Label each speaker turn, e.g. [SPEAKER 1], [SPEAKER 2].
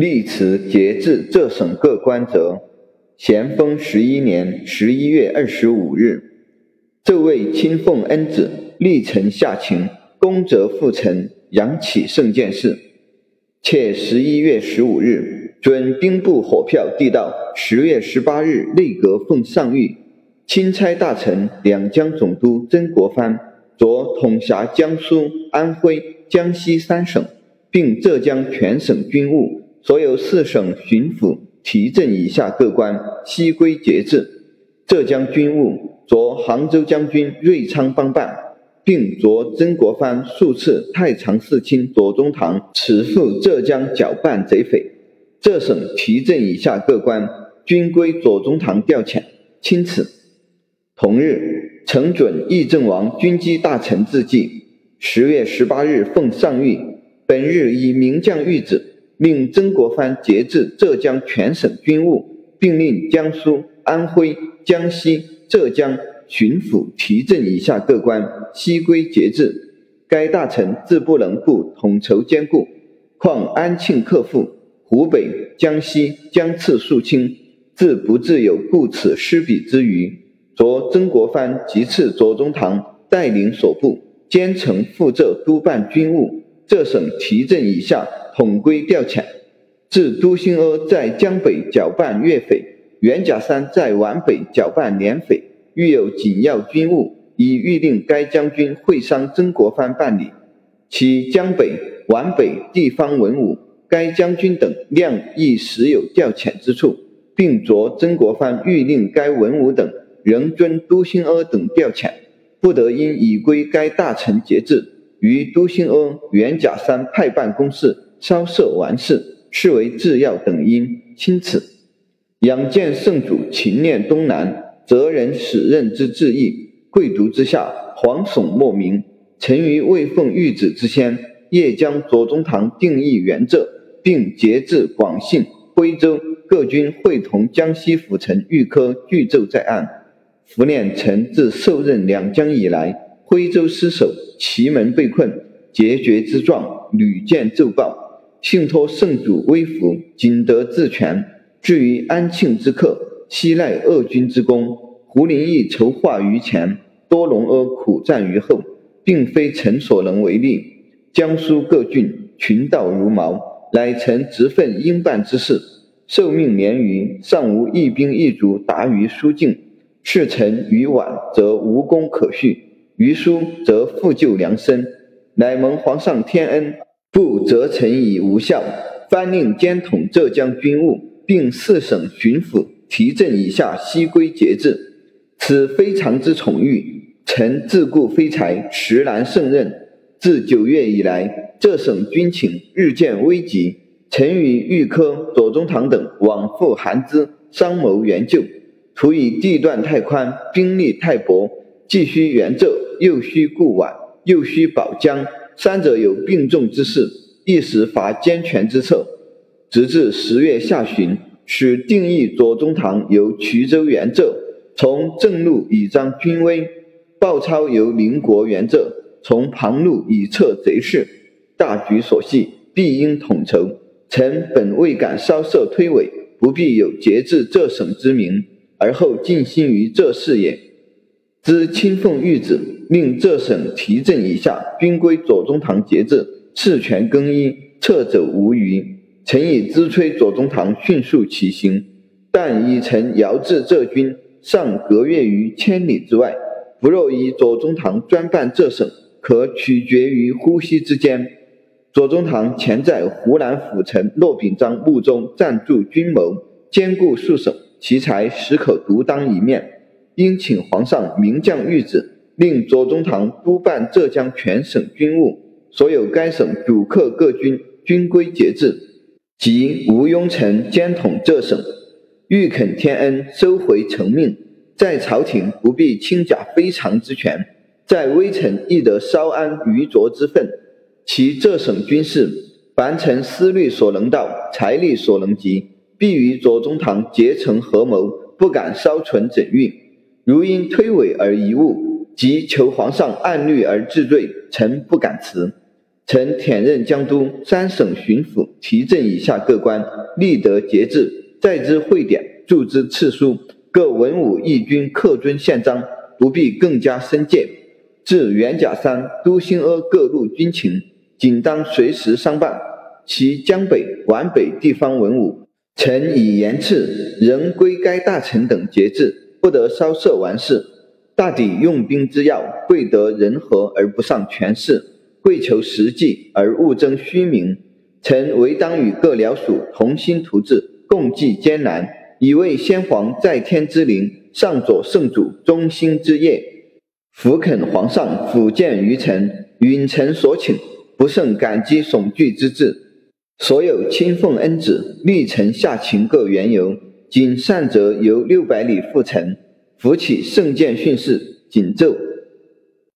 [SPEAKER 1] 历辞节制浙省各官则，咸丰十一年十一月二十五日，奏为钦奉恩旨，历臣下情，功则复臣，扬起圣见事。且十一月十五日，准兵部火票递到。十月十八日，内阁奉上谕，钦差大臣两江总督曾国藩着统辖江苏、安徽、江西三省，并浙江全省军务，所有四省巡抚提镇以下各官，悉归节制。浙江军务着杭州将军瑞昌帮办，并着曾国藩数次太常侍卿左宗棠辞赴浙江剿办贼匪。浙省提镇以下各官。均归左宗棠调遣，钦此。同日，承准议政王军机大臣自记。十月十八日奉上谕，本日以名将谕旨，令曾国藩节制浙江全省军务，并令江苏、安徽、江西、浙江巡抚提镇以下各官悉归节制。该大臣自不能不统筹兼顾，况安庆克复，湖北、江西将次肃清。自不自有顾此失彼之余，着曾国藩即次左宗棠带领所部兼程赴浙督办军务，浙省提镇以下统归调遣。至都兴阿在江北剿办粤匪，袁甲山在皖北剿办联匪，遇有紧要军务，已预令该将军会商曾国藩办理。其江北、皖北地方文武，该将军等量亦时有调遣之处。并着曾国藩谕令该文武等仍遵都兴阿等调遣，不得因已归该大臣节制，于都兴阿、袁甲山派办公室稍设完事，视为制药等因。钦此。仰见圣主勤念东南，责人使任之志意，贵族之下，惶悚莫名。臣于未奉谕旨之先，夜将左宗棠定义原浙，并节制广信、徽州。各军会同江西府城御科具奏在案。伏念臣自受任两江以来，徽州失守，祁门被困，节绝之状屡见奏报。幸托圣主威福，仅得自全。至于安庆之客，悉赖鄂军之功。胡林翼筹划于前，多隆阿苦战于后，并非臣所能为力。江苏各郡群盗如毛，乃臣直分应办之事。受命连余，尚无一兵一卒达于苏境。事臣于晚，则无功可续；于书，则复救良身。乃蒙皇上天恩，不责臣以无效。颁令兼统浙江军务，并四省巡抚提镇以下悉归节制。此非常之宠遇，臣自顾非才，实难胜任。自九月以来，浙省军情日渐危急。臣与御科、左宗棠等往复韩资，商谋援救。图以地段太宽，兵力太薄，既需援浙，又需固皖，又需保江，三者有并重之势，一时乏兼全之策。直至十月下旬，使定义左宗棠由衢州援浙，从正路以彰军威；鲍超由邻国援浙，从旁路以测贼势。大局所系，必应统筹。臣本未敢稍涉推诿，不必有节制浙省之名，而后尽心于浙事也。知钦奉谕旨，令浙省提镇以下均归左宗棠节制，事权更一，撤走无余。臣已知催左宗棠迅速起行，但以臣遥至浙军尚隔越于千里之外，不若以左宗棠专办浙省，可取决于呼吸之间。左宗棠前在湖南府城骆秉章墓中暂驻军谋，兼顾数省，其才实可独当一面。应请皇上明降谕旨，令左宗棠督办浙江全省军务，所有该省主客各军均归节制，即吴庸臣兼统浙省。欲肯天恩，收回成命，在朝廷不必轻假非常之权，在微臣亦得稍安于卓之分。其浙省军事，凡臣思虑所能到，财力所能及，必与左宗棠结成合谋，不敢稍存整运。如因推诿而贻误，即求皇上按律而治罪，臣不敢辞。臣舔任江都三省巡抚提振以下各官，立德节制，在之会典，著之敕书，各文武义军恪遵宪章，不必更加深戒。至元甲三，都兴阿各路军情，仅当随时商办。其江北、皖北地方文武，臣以严赐，仍归该大臣等节制，不得稍涉完事。大抵用兵之要，贵得人和而不上权势。贵求实际而勿争虚名，臣唯当与各僚属同心图治，共济艰难，以为先皇在天之灵，上佐圣主忠心之业。俯恳皇上抚鉴于臣，允臣所请，不胜感激悚惧之至。所有亲奉恩旨，历臣下情各缘由，仅善者由六百里复城，扶起圣剑训示，谨奏。